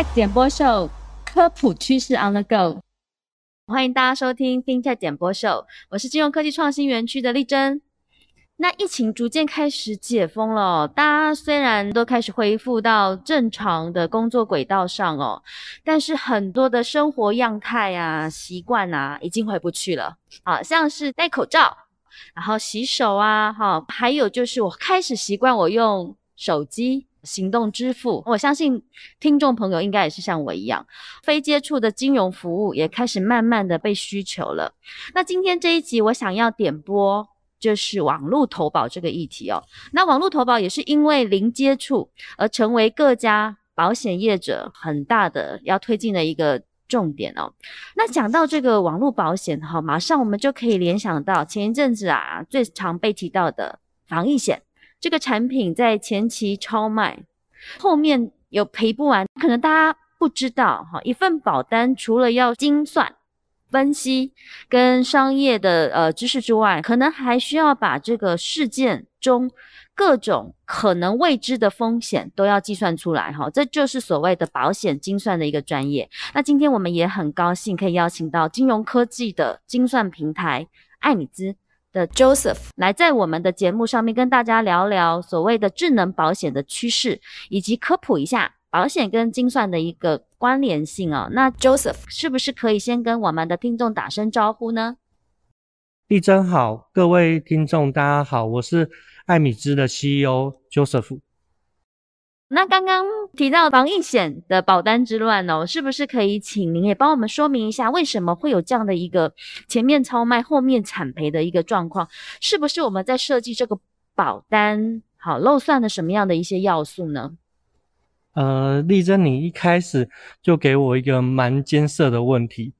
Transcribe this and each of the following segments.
FinTech 点播秀，科普趋势 On the Go。欢迎大家收听 FinTech 点播秀，我是金融科技创新园区的丽珍。那疫情逐渐开始解封了，大家虽然都开始恢复到正常的工作轨道上哦，但是很多的生活样态啊、习惯啊，已经回不去了。啊，像是戴口罩，然后洗手啊，哈，还有就是我开始习惯我用手机。行动支付，我相信听众朋友应该也是像我一样，非接触的金融服务也开始慢慢的被需求了。那今天这一集我想要点播就是网络投保这个议题哦。那网络投保也是因为零接触而成为各家保险业者很大的要推进的一个重点哦。那讲到这个网络保险哈，马上我们就可以联想到前一阵子啊最常被提到的防疫险。这个产品在前期超卖，后面有赔不完，可能大家不知道哈。一份保单除了要精算、分析跟商业的呃知识之外，可能还需要把这个事件中各种可能未知的风险都要计算出来哈。这就是所谓的保险精算的一个专业。那今天我们也很高兴可以邀请到金融科技的精算平台艾米兹。的 Joseph 来在我们的节目上面跟大家聊聊所谓的智能保险的趋势，以及科普一下保险跟精算的一个关联性啊。那 Joseph 是不是可以先跟我们的听众打声招呼呢？丽珍好，各位听众大家好，我是艾米兹的 CEO Joseph。那刚刚提到防疫险的保单之乱哦，是不是可以请您也帮我们说明一下，为什么会有这样的一个前面超卖、后面产赔的一个状况？是不是我们在设计这个保单好漏算了什么样的一些要素呢？呃，丽珍，你一开始就给我一个蛮艰涩的问题，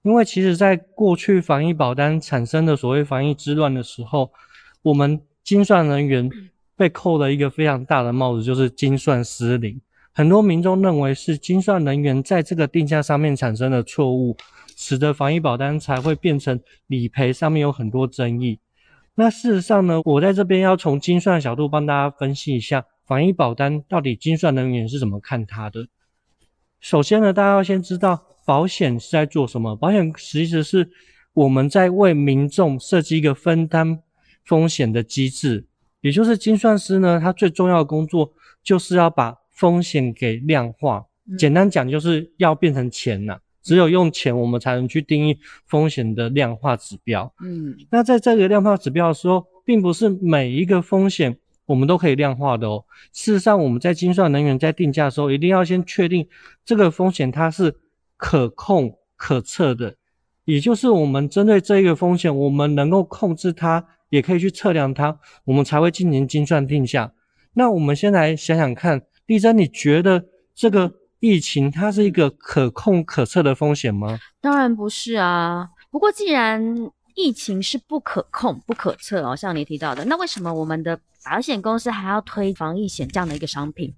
因为其实在过去防疫保单产生的所谓防疫之乱的时候，我们精算人员。被扣了一个非常大的帽子，就是精算失灵。很多民众认为是精算人员在这个定价上面产生了错误，使得防疫保单才会变成理赔上面有很多争议。那事实上呢，我在这边要从精算角度帮大家分析一下防疫保单到底精算人员是怎么看它的。首先呢，大家要先知道保险是在做什么。保险其实是我们在为民众设计一个分担风险的机制。也就是精算师呢，他最重要的工作就是要把风险给量化。简单讲，就是要变成钱呐。只有用钱，我们才能去定义风险的量化指标。嗯，那在这个量化指标的时候，并不是每一个风险我们都可以量化的哦。事实上，我们在精算人员在定价的时候，一定要先确定这个风险它是可控可测的，也就是我们针对这一个风险，我们能够控制它。也可以去测量它，我们才会进行精算定价。那我们先来想想看，丽珍，你觉得这个疫情它是一个可控可测的风险吗？当然不是啊。不过既然疫情是不可控、不可测哦，像你提到的，那为什么我们的保险公司还要推防疫险这样的一个商品？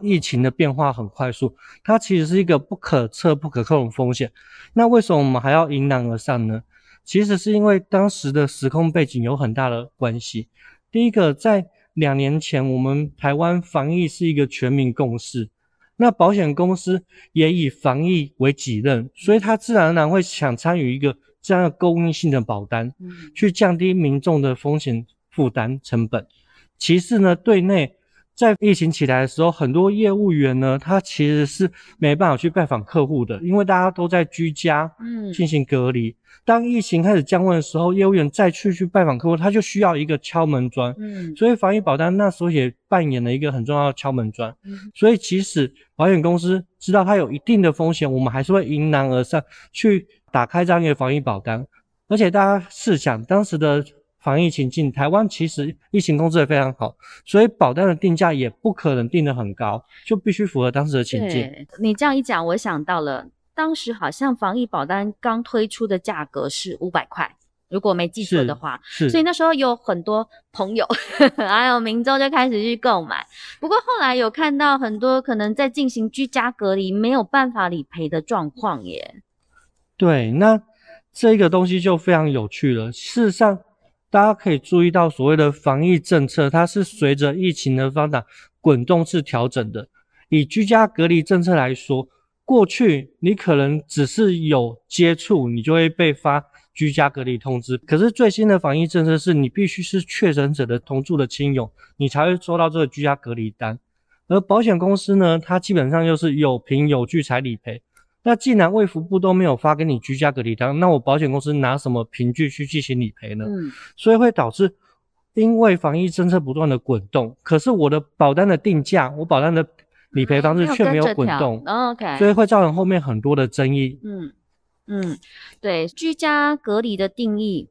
疫情的变化很快速，它其实是一个不可测、不可控的风险。那为什么我们还要迎难而上呢？其实是因为当时的时空背景有很大的关系。第一个，在两年前，我们台湾防疫是一个全民共识，那保险公司也以防疫为己任，所以他自然而然会想参与一个这样的公益性的保单，去降低民众的风险负担成本。其次呢，对内。在疫情起来的时候，很多业务员呢，他其实是没办法去拜访客户的，因为大家都在居家，嗯，进行隔离。当疫情开始降温的时候，业务员再去去拜访客户，他就需要一个敲门砖，嗯，所以防疫保单那时候也扮演了一个很重要的敲门砖。嗯，所以即使保险公司知道它有一定的风险，我们还是会迎难而上去打开这样一个防疫保单。而且大家试想，当时的。防疫情境，台湾其实疫情控制的非常好，所以保单的定价也不可能定得很高，就必须符合当时的情境。你这样一讲，我想到了，当时好像防疫保单刚推出的价格是五百块，如果没记错的话。是。所以那时候有很多朋友还有民众就开始去购买，不过后来有看到很多可能在进行居家隔离没有办法理赔的状况耶。对，那这个东西就非常有趣了。事实上。大家可以注意到，所谓的防疫政策，它是随着疫情的发展滚动式调整的。以居家隔离政策来说，过去你可能只是有接触，你就会被发居家隔离通知。可是最新的防疫政策是你必须是确诊者的同住的亲友，你才会收到这个居家隔离单。而保险公司呢，它基本上就是有凭有据才理赔。那既然卫福部都没有发给你居家隔离单，那我保险公司拿什么凭据去进行理赔呢？嗯，所以会导致，因为防疫政策不断的滚动，可是我的保单的定价，我保单的理赔方式却没有滚动，哦 OK，所以会造成后面很多的争议。嗯嗯，对，居家隔离的定义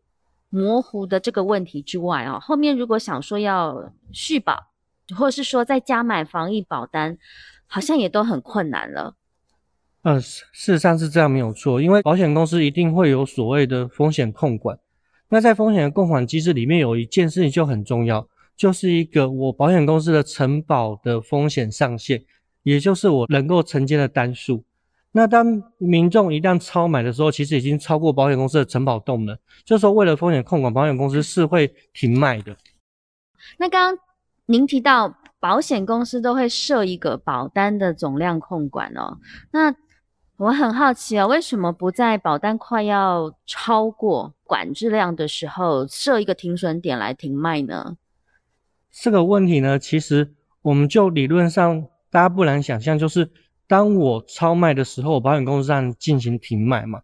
模糊的这个问题之外啊，后面如果想说要续保，或者是说再加买防疫保单，好像也都很困难了。呃，事实上是这样没有错，因为保险公司一定会有所谓的风险控管。那在风险的控管机制里面，有一件事情就很重要，就是一个我保险公司的承保的风险上限，也就是我能够承接的单数。那当民众一旦超买的时候，其实已经超过保险公司的承保动能，这时候为了风险控管，保险公司是会停卖的。那刚刚您提到保险公司都会设一个保单的总量控管哦，那我很好奇啊，为什么不在保单快要超过管制量的时候设一个停损点来停卖呢？这个问题呢，其实我们就理论上大家不难想象，就是当我超卖的时候，保险公司上进行停卖嘛。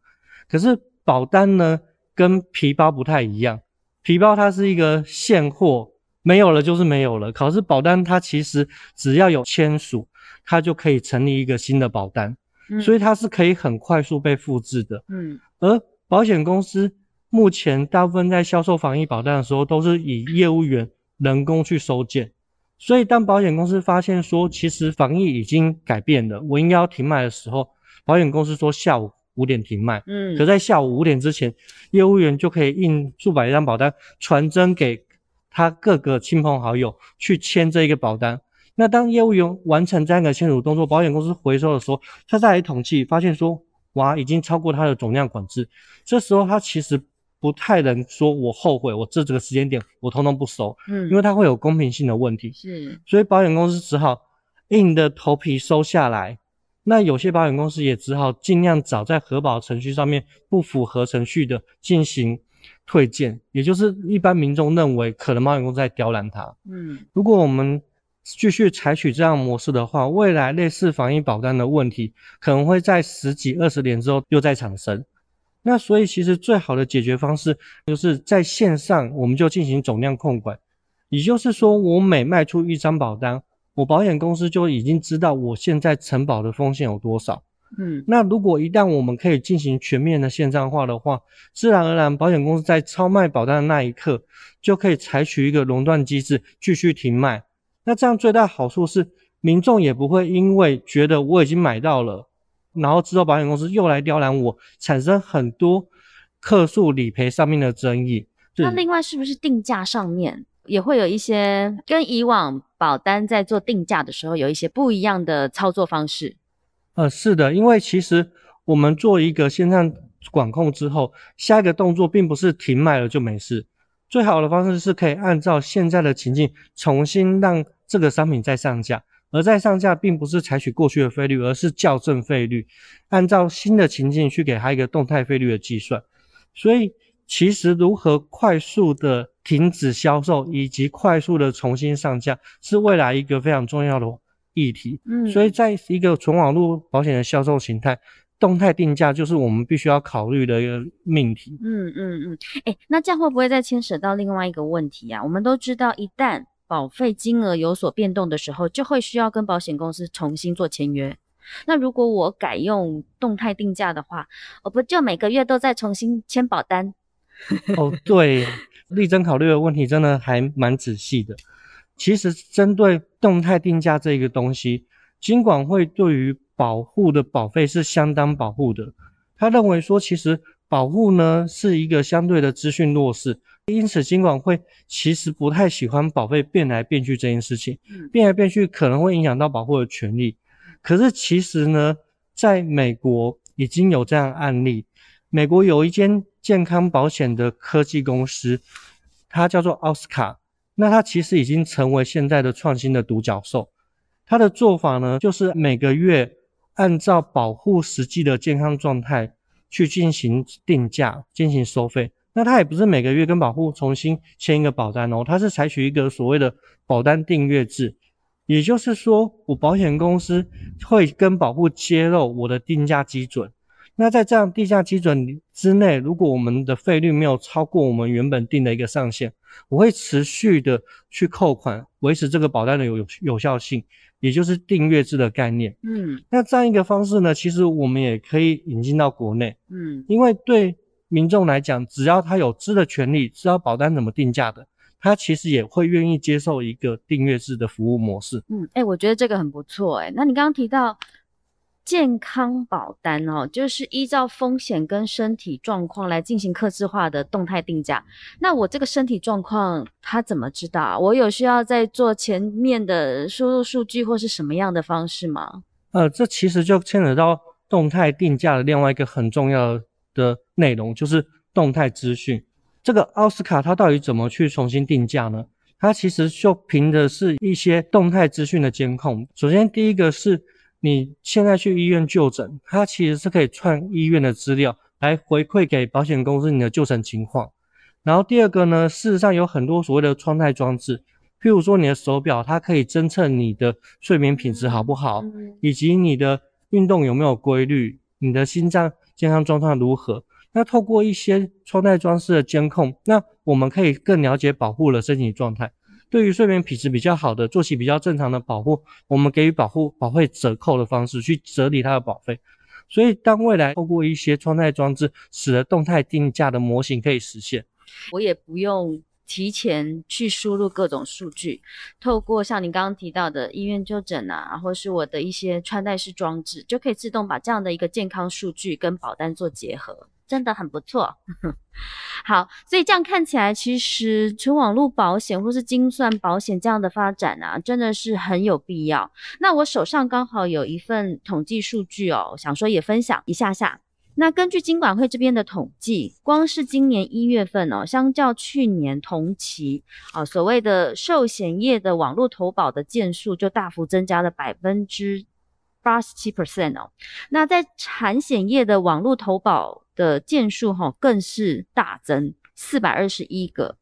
可是保单呢，跟皮包不太一样，皮包它是一个现货，没有了就是没有了。可是保单它其实只要有签署，它就可以成立一个新的保单。所以它是可以很快速被复制的。嗯，而保险公司目前大部分在销售防疫保单的时候，都是以业务员人工去收件。所以当保险公司发现说，其实防疫已经改变了，我应该要停卖的时候，保险公司说下午五点停卖。嗯，可在下午五点之前，业务员就可以印数百张保单，传真给他各个亲朋好友去签这一个保单。那当业务员完成这样的签署动作，保险公司回收的时候，他再来统计，发现说，哇，已经超过他的总量管制。这时候他其实不太能说，我后悔，我这这个时间点我通通不收，嗯，因为它会有公平性的问题。是，所以保险公司只好硬着头皮收下来。那有些保险公司也只好尽量找在核保程序上面不符合程序的进行退件，也就是一般民众认为可能保险公司在刁难他。嗯，如果我们继续采取这样模式的话，未来类似防疫保单的问题可能会在十几二十年之后又再产生。那所以其实最好的解决方式就是在线上我们就进行总量控管，也就是说我每卖出一张保单，我保险公司就已经知道我现在承保的风险有多少。嗯，那如果一旦我们可以进行全面的线上化的话，自然而然保险公司在超卖保单的那一刻就可以采取一个熔断机制，继续停卖。那这样最大好处是，民众也不会因为觉得我已经买到了，然后之后保险公司又来刁难我，产生很多客诉理赔上面的争议。那另外是不是定价上面也会有一些跟以往保单在做定价的时候有一些不一样的操作方式？呃，是的，因为其实我们做一个线上管控之后，下一个动作并不是停卖了就没事。最好的方式是可以按照现在的情境重新让这个商品在上架，而在上架并不是采取过去的费率，而是校正费率，按照新的情境去给它一个动态费率的计算。所以其实如何快速的停止销售以及快速的重新上架，是未来一个非常重要的议题。嗯，所以在一个纯网络保险的销售形态。动态定价就是我们必须要考虑的一个命题。嗯嗯嗯，哎，那这样会不会再牵扯到另外一个问题啊？我们都知道，一旦保费金额有所变动的时候，就会需要跟保险公司重新做签约。那如果我改用动态定价的话，我不就每个月都在重新签保单？哦，对，力争考虑的问题真的还蛮仔细的。其实针对动态定价这个东西，金管会对于保护的保费是相当保护的。他认为说，其实保护呢是一个相对的资讯弱势，因此金管会其实不太喜欢保费变来变去这件事情。变来变去可能会影响到保护的权利。可是其实呢，在美国已经有这样案例。美国有一间健康保险的科技公司，它叫做奥斯卡。那它其实已经成为现在的创新的独角兽。它的做法呢，就是每个月按照保护实际的健康状态去进行定价、进行收费。那它也不是每个月跟保护重新签一个保单哦，它是采取一个所谓的保单订阅制，也就是说，我保险公司会跟保护揭露我的定价基准。那在这样定价基准之内，如果我们的费率没有超过我们原本定的一个上限，我会持续的去扣款，维持这个保单的有有效性，也就是订阅制的概念。嗯，那这样一个方式呢，其实我们也可以引进到国内。嗯，因为对。民众来讲，只要他有知的权利，知道保单怎么定价的，他其实也会愿意接受一个订阅制的服务模式。嗯，哎，我觉得这个很不错。哎，那你刚刚提到健康保单哦，就是依照风险跟身体状况来进行客制化的动态定价。那我这个身体状况他怎么知道？我有需要在做前面的输入数据或是什么样的方式吗？呃，这其实就牵扯到动态定价的另外一个很重要的。的内容就是动态资讯。这个奥斯卡它到底怎么去重新定价呢？它其实就凭的是一些动态资讯的监控。首先，第一个是你现在去医院就诊，它其实是可以串医院的资料来回馈给保险公司你的就诊情况。然后第二个呢，事实上有很多所谓的穿戴装置，譬如说你的手表，它可以侦测你的睡眠品质好不好，以及你的运动有没有规律，你的心脏。健康状况如何？那透过一些穿戴装饰的监控，那我们可以更了解保护的身体状态。对于睡眠品质比较好的、作息比较正常的保护，我们给予保护保费折扣的方式去折抵它的保费。所以，当未来透过一些穿戴装置，使得动态定价的模型可以实现，我也不用。提前去输入各种数据，透过像您刚刚提到的医院就诊啊，或是我的一些穿戴式装置，就可以自动把这样的一个健康数据跟保单做结合，真的很不错。好，所以这样看起来，其实纯网络保险或是精算保险这样的发展啊，真的是很有必要。那我手上刚好有一份统计数据哦，想说也分享一下下。那根据金管会这边的统计，光是今年一月份哦，相较去年同期啊，所谓的寿险业的网络投保的件数就大幅增加了百分之八十七 percent 哦。那在产险业的网络投保的件数哈，更是大增四百二十一个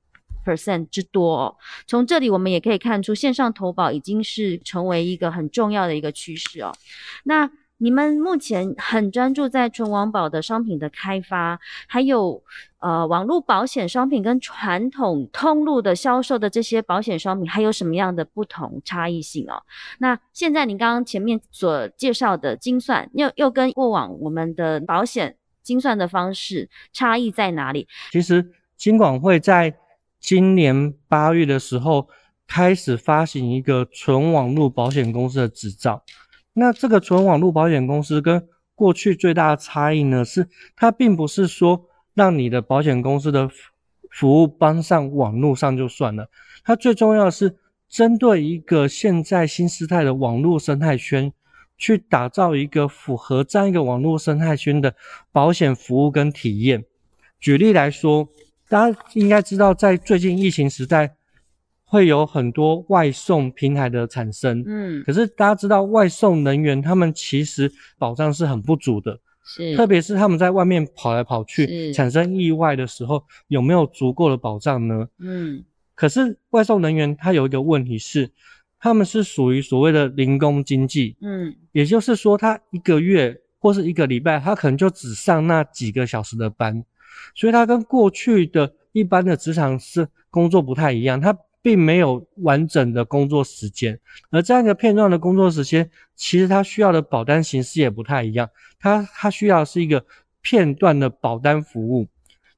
percent 之多哦。从这里我们也可以看出，线上投保已经是成为一个很重要的一个趋势哦。那你们目前很专注在纯网保的商品的开发，还有呃网络保险商品跟传统通路的销售的这些保险商品，还有什么样的不同差异性哦？那现在你刚刚前面所介绍的精算，又又跟过往我们的保险精算的方式差异在哪里？其实金管会在今年八月的时候开始发行一个纯网络保险公司的执照。那这个纯网络保险公司跟过去最大的差异呢，是它并不是说让你的保险公司的服务搬上网络上就算了，它最重要的是针对一个现在新时代的网络生态圈，去打造一个符合这样一个网络生态圈的保险服务跟体验。举例来说，大家应该知道，在最近疫情时代。会有很多外送平台的产生，嗯，可是大家知道外送人员他们其实保障是很不足的，是，特别是他们在外面跑来跑去，产生意外的时候，有没有足够的保障呢？嗯，可是外送人员他有一个问题是，他们是属于所谓的零工经济，嗯，也就是说他一个月或是一个礼拜，他可能就只上那几个小时的班，所以他跟过去的一般的职场是工作不太一样，他。并没有完整的工作时间，而这样一个片段的工作时间，其实它需要的保单形式也不太一样。它它需要是一个片段的保单服务。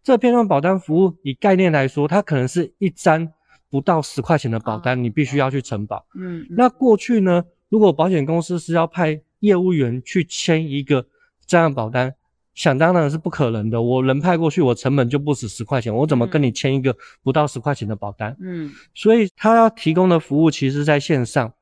这片段保单服务以概念来说，它可能是一张不到十块钱的保单，你必须要去承保。嗯，那过去呢，如果保险公司是要派业务员去签一个这样保单。想当然是不可能的，我人派过去，我成本就不止十块钱，我怎么跟你签一个不到十块钱的保单？嗯，所以他要提供的服务其实在线上，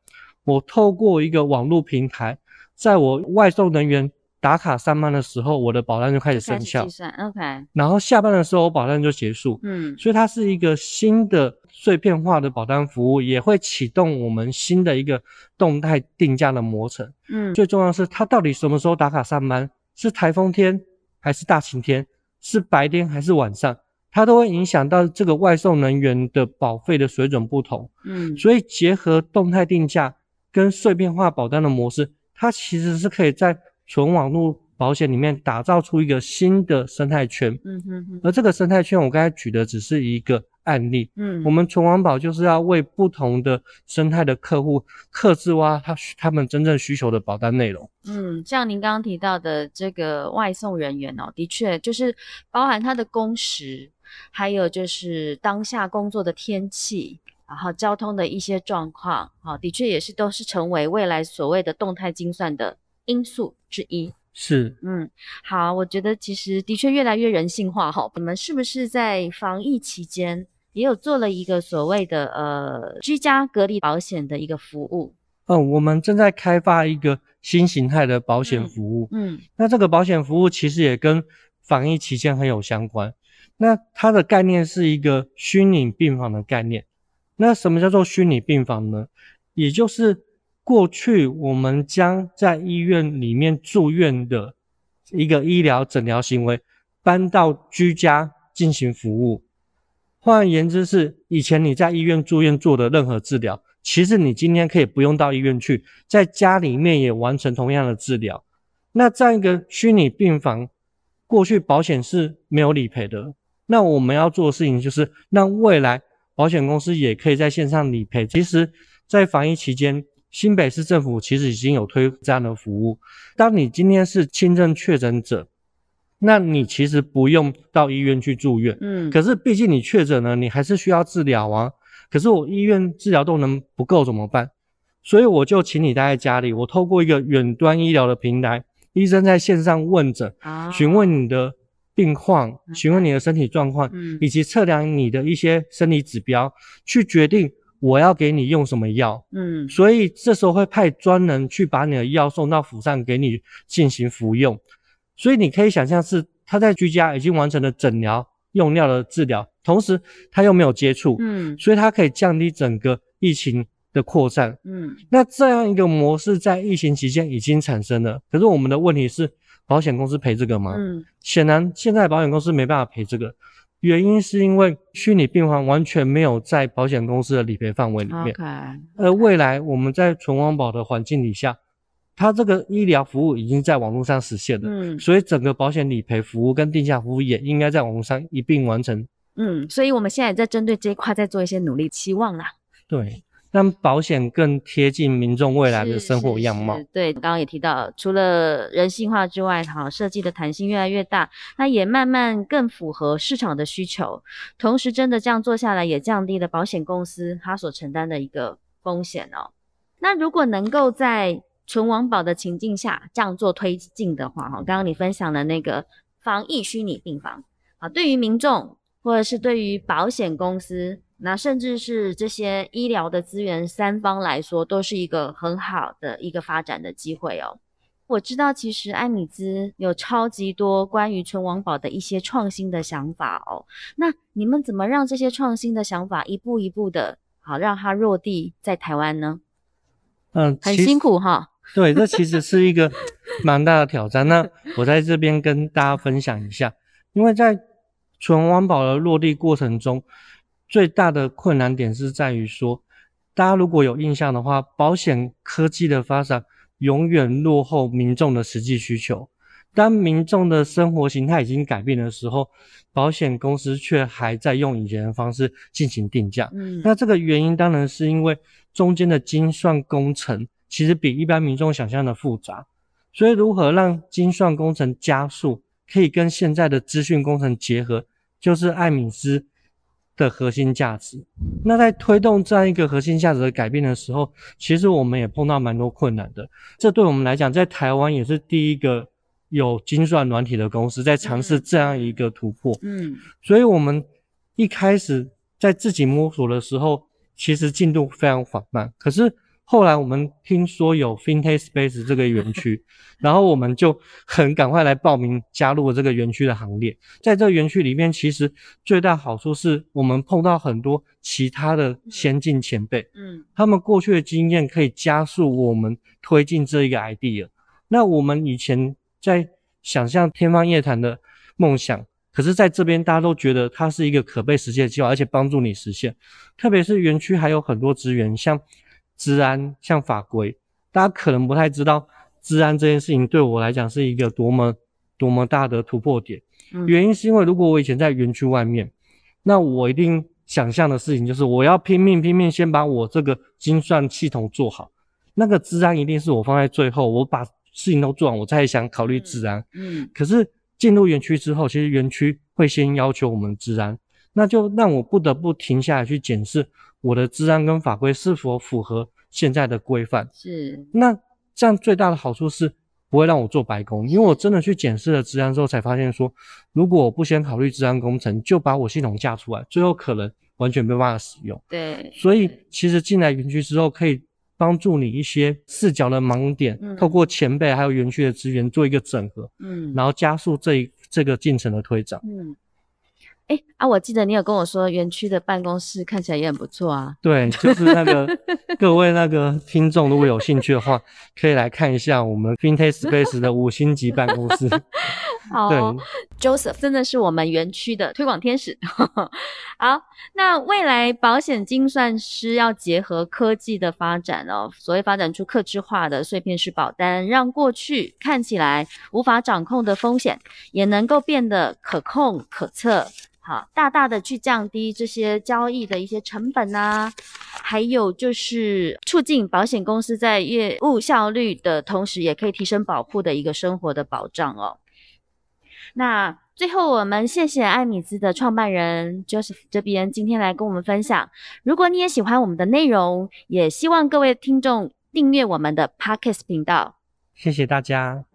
我透过一个网络平台，在我外送人员打卡上班的时候，我的保单就开始生效始计，算，OK，然后下班的时候，我保单就结束。嗯所以它是一个新的碎片化的保单服务，也会启动我们新的一个动态定价的模程。嗯，最重要的是，它到底什么时候打卡上班？是台风天还是大晴天？是白天还是晚上？它都会影响到这个外送人员的保费的水准不同。嗯所以结合动态定价跟碎片化保单的模式，它其实是可以在纯网络保险里面打造出一个新的生态圈。嗯哼哼，而这个生态圈，我刚才举的只是一个案例。嗯，我们纯网保就是要为不同的生态的客户克制化他他们真正需求的保单内容。嗯，像您刚刚提到的这个外送人员哦，的确就是包含他的工时，还有就是当下工作的天气，然后交通的一些状况，好、的确也是都是成为未来所谓的动态精算的因素之一。是，嗯，好，我觉得其实的确越来越人性化哈。你们是不是在防疫期间也有做了一个所谓的呃居家隔离保险的一个服务？嗯，我们正在开发一个新形态的保险嗯服务。嗯那这个保险服务其实也跟防疫期间很有相关。那它的概念是一个虚拟病房的概念。那什么叫做虚拟病房呢？也就是过去我们将在医院里面住院的一个医疗诊疗行为搬到居家进行服务。换言之是，以前你在医院住院做的任何治疗，其实你今天可以不用到医院去，在家里面也完成同样的治疗。那这样一个虚拟病房，过去保险是没有理赔的。那我们要做的事情就是让未来保险公司也可以在线上理赔。其实，在防疫期间，新北市政府其实已经有推这样的服务。当你今天是轻症确诊者，那你其实不用到医院去住院。嗯，可是毕竟你确诊了，你还是需要治疗啊。可是我医院治疗动能不够怎么办？所以我就请你待在家里，我透过一个远端医疗的平台，医生在线上问诊，啊询问你的病况，询问你的身体状况，嗯以及测量你的一些生理指标，去决定我要给你用什么药。嗯所以这时候会派专人去把你的药送到府上给你进行服用。所以你可以想象是他在居家已经完成了诊疗、用药的治疗，同时他又没有接触，嗯所以他可以降低整个疫情的扩散。嗯那这样一个模式在疫情期间已经产生了，可是我们的问题是，保险公司赔这个吗？嗯显然现在保险公司没办法赔这个，原因是因为虚拟病房完全没有在保险公司的理赔范围里面。而未来我们在存亡保的环境底下，它这个医疗服务已经在网络上实现了，嗯所以整个保险理赔服务跟定价服务也应该在网络上一并完成。嗯，所以我们现在也在针对这一块在做一些努力，期望啦。对，让保险更贴近民众未来的生活是样貌是。对，刚刚也提到，除了人性化之外，好设计的弹性越来越大，那也慢慢更符合市场的需求。同时，真的这样做下来，也降低了保险公司它所承担的一个风险哦。那如果能够在纯网保的情境下这样做推进的话，哈，刚刚你分享的那个防疫虚拟病房啊，对于民众或者是对于保险公司，那甚至是这些医疗的资源三方来说，都是一个很好的一个发展的机会哦。我知道，其实艾米兹有超级多关于存网保的一些创新的想法哦。那你们怎么让这些创新的想法一步一步的好让它落地在台湾呢？嗯，很辛苦哈。对，这其实是一个蛮大的挑战。那我在这边跟大家分享一下，因为在纯环保的落地过程中，最大的困难点是在于说，大家如果有印象的话，保险科技的发展永远落后民众的实际需求。当民众的生活形态已经改变的时候，保险公司却还在用以前的方式进行定价。嗯，那这个原因当然是因为中间的精算工程其实比一般民众想象的复杂，所以如何让精算工程加速，可以跟现在的资讯工程结合，就是艾米斯的核心价值。那在推动这样一个核心价值的改变的时候，其实我们也碰到蛮多困难的。这对我们来讲，在台湾也是第一个有精算软体的公司在尝试这样一个突破。嗯所以我们一开始在自己摸索的时候，其实进度非常缓慢。可是后来我们听说有 FinTech Space 这个园区，然后我们就很赶快来报名加入了这个园区的行列。在这个园区里面，其实最大好处是我们碰到很多其他的先进前辈，嗯他们过去的经验可以加速我们推进这一个 idea。那我们以前在想象天方夜谭的梦想，可是在这边大家都觉得它是一个可被实现的计划，而且帮助你实现。特别是园区还有很多资源，像治安、像法规，大家可能不太知道治安这件事情对我来讲是一个多么多么大的突破点。嗯原因是因为如果我以前在园区外面，那我一定想象的事情就是我要拼命拼命先把我这个精算系统做好，那个治安一定是我放在最后，我把事情都做完，我再想考虑治安。嗯可是进入园区之后，其实园区会先要求我们治安，那就让我不得不停下来去检视我的治安跟法规是否符合现在的规范。是那这样最大的好处是不会让我做白工，因为我真的去检视了治安之后，才发现说，如果我不先考虑治安工程，就把我系统架出来，最后可能完全没办法使用。对，所以其实进来园区之后，可以帮助你一些视角的盲点，嗯透过前辈还有园区的资源做一个整合，嗯然后加速这一这个进程的推展。嗯，哎啊，我记得你有跟我说园区的办公室看起来也很不错啊。对，就是那个各位那个听众，如果有兴趣的话，可以来看一下我们 FinTech Space 的五星级办公室。对，好哦，Joseph 真的是我们园区的推广天使。好，那未来保险精算师要结合科技的发展哦，所谓发展出客制化的碎片式保单，让过去看起来无法掌控的风险，也能够变得可控可测。好，大大的去降低这些交易的一些成本啊，还有就是促进保险公司在业务效率的同时，也可以提升保护的一个生活的保障哦。那最后，我们谢谢艾米兹的创办人 Joseph 这边今天来跟我们分享。如果你也喜欢我们的内容，也希望各位听众订阅我们的 Podcast 频道。谢谢大家。